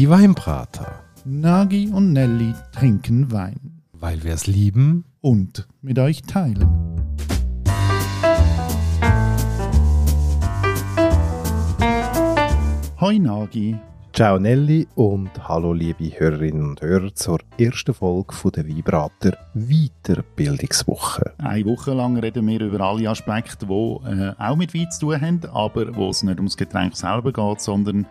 Die Weinbrater. Nagi und Nelly trinken Wein. Weil wir es lieben. Und mit euch teilen. Hoi Nagi. Ciao Nelly und hallo liebe Hörerinnen und Hörer zur ersten Folge von der Vibrator Weiterbildungswoche. Eine Woche lang reden wir über alle Aspekte, die äh, auch mit Wein zu tun haben, aber wo es nicht ums Getränk selber geht, sondern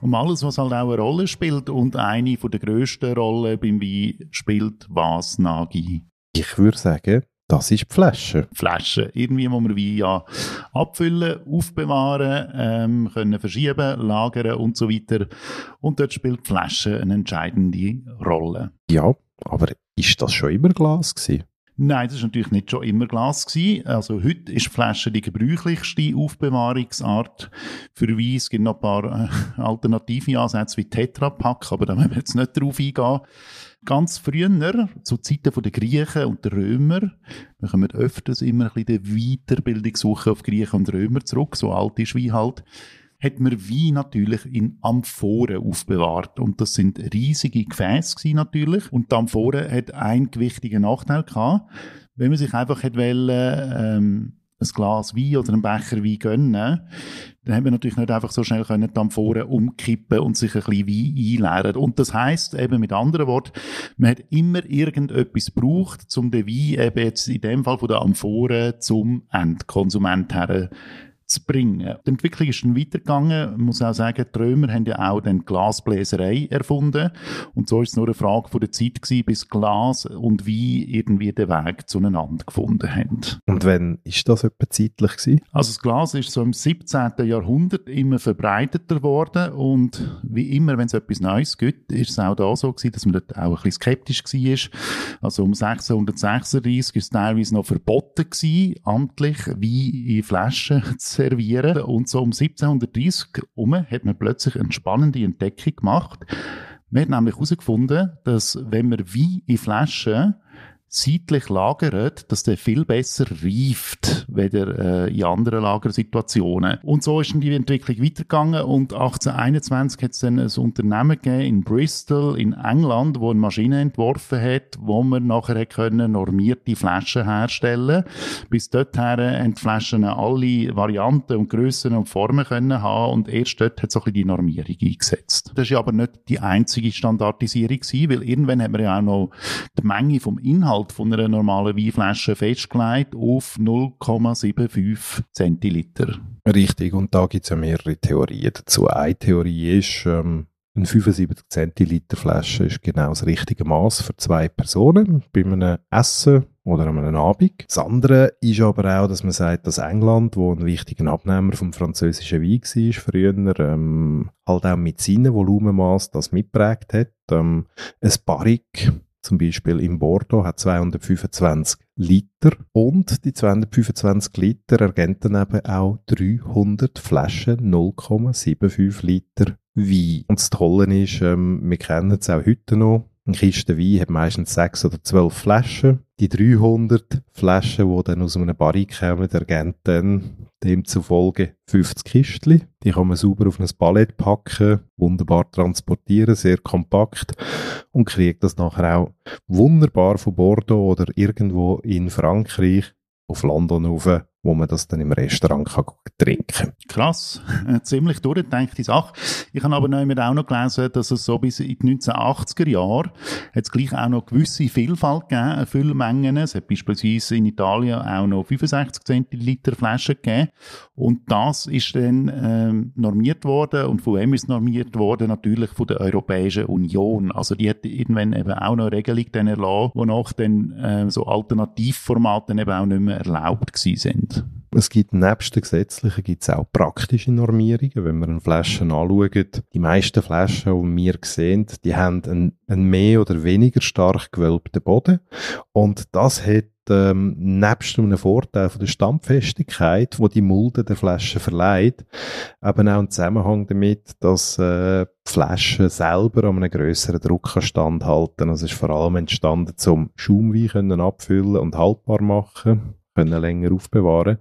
um alles, was halt auch eine Rolle spielt. Und eine von der grössten Rollen beim Wein spielt was, Nagi? Ich würde sagen, das ist die Flasche. Flasche. Irgendwie muss man Wein ja abfüllen, aufbewahren, ähm, können verschieben, lagern und so weiter. Und dort spielt die Flasche eine entscheidende Rolle. Ja, aber ist das schon immer Glas gewesen? Nein, das ist natürlich nicht schon immer Glas gewesen. Also heute ist Flasche die gebräuchlichste Aufbewahrungsart für Wein. Es gibt noch ein paar äh, alternative Ansätze wie Tetra Pak, aber da müssen wir jetzt nicht drauf eingehen. Ganz früher, zu Zeiten der Griechen und der Römer, wir kommen öfters immer ein bisschen die Weiterbildungssuche auf Griechen und Römer zurück, so alt ist wie halt, hat man Wein natürlich in Amphoren aufbewahrt. Und das sind riesige Gefäße natürlich. Und die Amphoren hat einen gewichtigen Nachteil gehabt. Wenn man sich einfach hätte wollen, ähm, ein Glas Wein oder einen Becher Wein gönnen, dann haben wir natürlich nicht einfach so schnell können die Amphoren umkippen und sich ein bisschen Wein einleeren. Und das heißt eben mit anderen Worten, man hat immer irgendetwas gebraucht, um den Wein eben jetzt in dem Fall von der Amphoren zum Endkonsument her zu bringen. Die Entwicklung ist dann weitergegangen. Man muss auch sagen, die Römer haben ja auch dann Glasbläserei erfunden. Und so ist es nur eine Frage von der Zeit gewesen, bis Glas und Wein irgendwie den Weg zueinander gefunden haben. Und wann ist das etwa zeitlich gewesen? Also das Glas ist so im 17. Jahrhundert immer verbreiteter geworden und wie immer, wenn es etwas Neues gibt, ist es auch da so gewesen, dass man dort auch ein bisschen skeptisch war. Also um 1636 ist es teilweise noch verboten gewesen, amtlich Wein in Flaschen zu servieren. Und so um 1730 herum hat man plötzlich eine spannende Entdeckung gemacht. Man hat nämlich herausgefunden, dass wenn man Wein in Flaschen seitlich lagert, dass der viel besser reift, weder äh, in anderen Lagersituationen. Und so ist dann die Entwicklung weitergegangen und 1821 hat es dann ein Unternehmen gegeben in Bristol in England, wo eine Maschine entworfen hat, wo man nachher können normierte Flaschen herstellen. Bis dorthin haben die Flaschen alle Varianten und Grössen und Formen können haben und erst dort hat so ein bisschen die Normierung eingesetzt. Das ist aber nicht die einzige Standardisierung gewesen, weil irgendwann hat man ja auch noch die Menge vom Inhalt Inhalt von einer normalen Weinflasche festgelegt auf 0,75 Zentiliter. Richtig, und da gibt es ja mehrere Theorien dazu. Eine Theorie ist, ähm, eine 75 Zentiliter Flasche ist genau das richtige Maß für zwei Personen bei einem Essen oder an einem Abend. Das andere ist aber auch, dass man sagt, dass England, wo ein wichtiger Abnehmer vom französischen Wein war früher, ähm, halt auch mit seinem Volumenmaß das mitprägt hat. Ähm, ein Barrique zum Beispiel im Bordeaux hat 225 Liter und die 225 Liter ergänzen eben auch 300 Flaschen 0,75 Liter Wein. Und das Tolle ist, ähm, wir kennen es auch heute noch, eine Kiste Wein hat meistens sechs oder zwölf Flaschen. Die 300 Flaschen, die dann aus einem Barrik kommen, ergänzen dann demzufolge 50 Kistchen. Die kann man sauber auf ein Palett packen, wunderbar transportieren, sehr kompakt und kriegt das nachher auch wunderbar von Bordeaux oder irgendwo in Frankreich auf London rauf wo man das dann im Restaurant kann trinken. Krass, eine ziemlich durchgedachte Sache. Ich habe aber noch auch noch gelesen, dass es so bis in die 1980er Jahre hat es gleich auch noch gewisse Vielfalt gegeben, Füllmengen. Es hat beispielsweise in Italien auch noch 65 Zentiliter Flaschen gegeben. Und das ist dann ähm, normiert worden. Und von wem ist normiert worden? Natürlich von der Europäischen Union. Also die hat irgendwann eben auch noch eine Regelung erlassen, wonach dann äh, so Alternativformate eben auch nicht mehr erlaubt gewesen sind. Es gibt nebst den gesetzlichen gibt's auch praktische Normierungen, wenn eine Flaschen anschauen. Die meisten Flaschen, die wir sehen, die haben einen, einen mehr oder weniger stark gewölbten Boden. Und das hat ähm, nebst einem Vorteil von der Standfestigkeit, wo die Mulde der Flasche verleiht, eben auch einen Zusammenhang damit, dass äh, die Flasche selber an einem grösseren Druck standhalten Also es ist vor allem entstanden, zum Schaumwein abfüllen und haltbar machen können länger aufbewahren,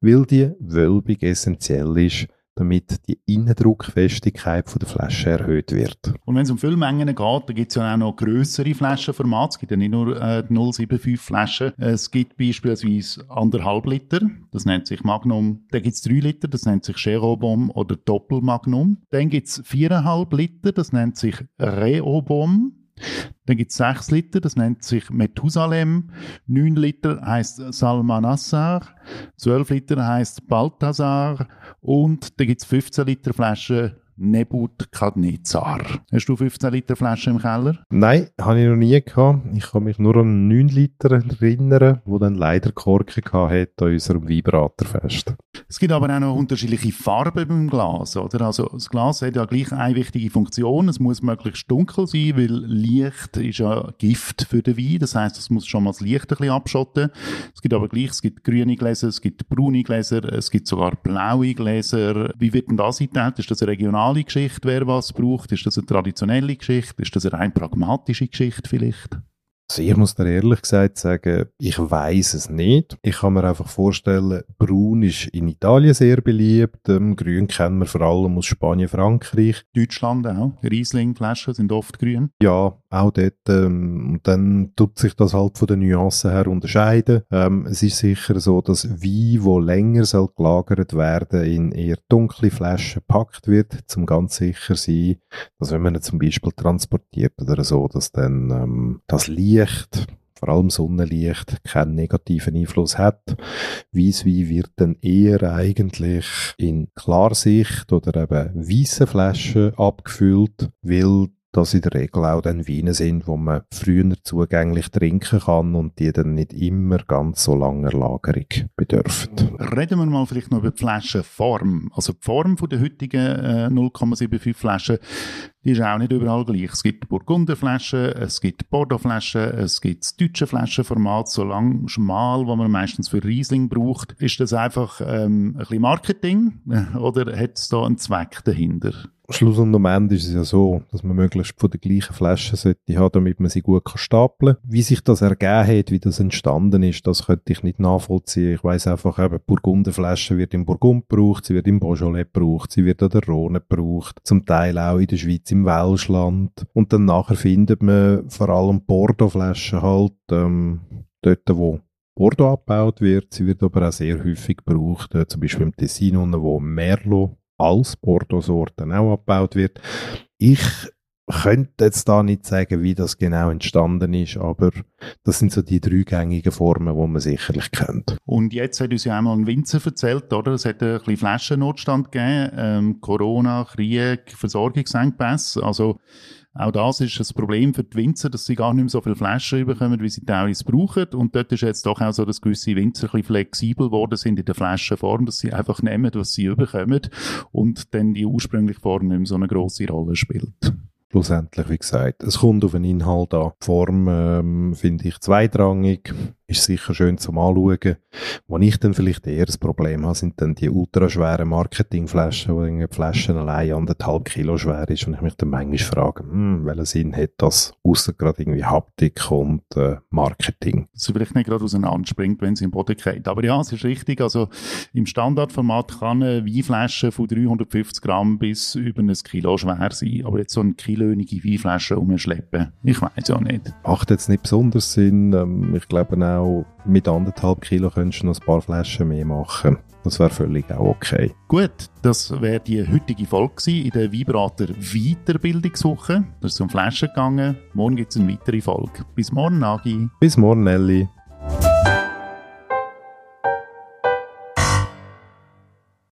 weil die Wölbung essentiell ist, damit die Innendruckfestigkeit von der Flasche erhöht wird. Und wenn es um Füllmengen geht, dann gibt es ja auch noch grössere Flaschenformate. Es gibt ja nicht nur äh, 075 Flaschen. Es gibt beispielsweise anderthalb Liter, das nennt sich Magnum. Dann gibt es drei Liter, das nennt sich Cherobom oder Doppelmagnum. Dann gibt es viereinhalb Liter, das nennt sich Reobom. Dann gibt es 6 Liter, das nennt sich Methusalem. 9 Liter heißt Salmanassar. 12 Liter heißt Balthasar. Und dann gibt es 15 Liter Flaschen Nebukadnezar. Hast du 15 Liter Flasche im Keller? Nein, habe ich noch nie gehabt. Ich kann mich nur an 9 Liter erinnern, wo dann leider Korken hatte an unserem Vibratorfest. Es gibt aber auch noch unterschiedliche Farben beim Glas, oder? Also das Glas hat ja gleich eine wichtige Funktion. Es muss möglichst dunkel sein, weil Licht ist ja Gift für den Wein. Das heißt, es muss schon mal das Licht ein bisschen abschotten. Es gibt aber gleich, es gibt grüne Gläser, es gibt braune Gläser, es gibt sogar blaue Gläser. Wie wird denn das eingeteilt? Ist das eine regionale Geschichte, wer was braucht? Ist das eine traditionelle Geschichte? Ist das eine rein pragmatische Geschichte vielleicht? Also ich muss dir ehrlich gesagt sagen, ich weiß es nicht. Ich kann mir einfach vorstellen, Braun ist in Italien sehr beliebt, ähm, Grün kennen wir vor allem aus Spanien, Frankreich. Deutschland auch. Riesling-Flaschen sind oft grün. Ja, auch dort. Ähm, und dann tut sich das halt von den Nuancen her unterscheiden. Ähm, es ist sicher so, dass Wein, wo länger soll gelagert werden, in eher dunkle Flaschen gepackt wird, zum ganz sicher sein, dass wenn man ihn zum Beispiel transportiert oder so, dass dann ähm, das Licht vor allem Sonnenlicht, keinen negativen Einfluss hat. Weisswein wird dann eher eigentlich in Klarsicht oder eben weißen Flaschen abgefüllt, weil das in der Regel auch dann Weine sind, wo man früher zugänglich trinken kann und die dann nicht immer ganz so langer Lagerung bedürfen. Reden wir mal vielleicht noch über die Flaschenform. Also die Form der heutigen äh, 0,75 Flaschen, ist auch nicht überall gleich. Es gibt Burgunderflaschen, es gibt Bordeauxflaschen, es gibt das deutsche Flaschenformat, so lang schmal, wo man meistens für Riesling braucht. Ist das einfach ähm, ein bisschen Marketing oder hat es da einen Zweck dahinter? Schluss und am Ende ist es ja so, dass man möglichst von der gleichen Flasche sollte haben, damit man sie gut kann stapeln kann. Wie sich das ergeben hat, wie das entstanden ist, das könnte ich nicht nachvollziehen. Ich weiß einfach eben, Burgunderflasche wird im Burgund gebraucht, sie wird im Beaujolais gebraucht, sie wird an der Rhone gebraucht, zum Teil auch in der Schweiz im Welschland. Und dann nachher findet man vor allem Bordeaux-Flaschen halt, ähm, dort wo Bordeaux abgebaut wird. Sie wird aber auch sehr häufig gebraucht, äh, zum Beispiel im Tessin, wo Merlot als Bordeaux-Sorte auch abgebaut wird. Ich könnte jetzt da nicht sagen, wie das genau entstanden ist, aber das sind so die drei gängigen Formen, die man sicherlich kennt. Und jetzt hat uns ja einmal ein Winzer erzählt, oder? Es hat ein bisschen Flaschennotstand gegeben, ähm, Corona, Krieg, Versorgungsengpässe, also auch das ist ein Problem für die Winzer, dass sie gar nicht mehr so viele Flaschen bekommen, wie sie teilweise brauchen. Und dort ist jetzt doch auch so, dass gewisse Winzer ein bisschen flexibel geworden sind in der Flaschenform, dass sie einfach nehmen, was sie bekommen und dann die ursprüngliche Form nicht mehr so eine grosse Rolle spielt schlussendlich, wie gesagt, es kommt auf den Inhalt an. Die Form ähm, finde ich zweitrangig ist sicher schön zum Anschauen. Wo ich dann vielleicht eher das Problem habe, sind dann die ultraschweren Marketingflaschen, wo die Flaschen allein anderthalb Kilo schwer ist und ich mich dann manchmal frage, hm, welchen Sinn hat das, außer gerade irgendwie Haptik und äh, Marketing. Dass sie vielleicht nicht gerade auseinanderspringt, wenn sie im Boden geht. Aber ja, es ist richtig, also im Standardformat kann eine Weinflasche von 350 Gramm bis über ein Kilo schwer sein, aber jetzt so eine kilönige Weinflasche umschleppen, ich weiß ja nicht. Macht jetzt nicht besonders Sinn, ähm, ich glaube auch auch mit anderthalb Kilo könntest du noch ein paar Flaschen mehr machen. Das wäre völlig auch okay. Gut, das wäre die heutige Folge in der Vibrator Weiterbildungswoche. Das ist um Flaschen gegangen. Morgen gibt es eine weitere Folge. Bis morgen, Nagi. Bis morgen, Nelly.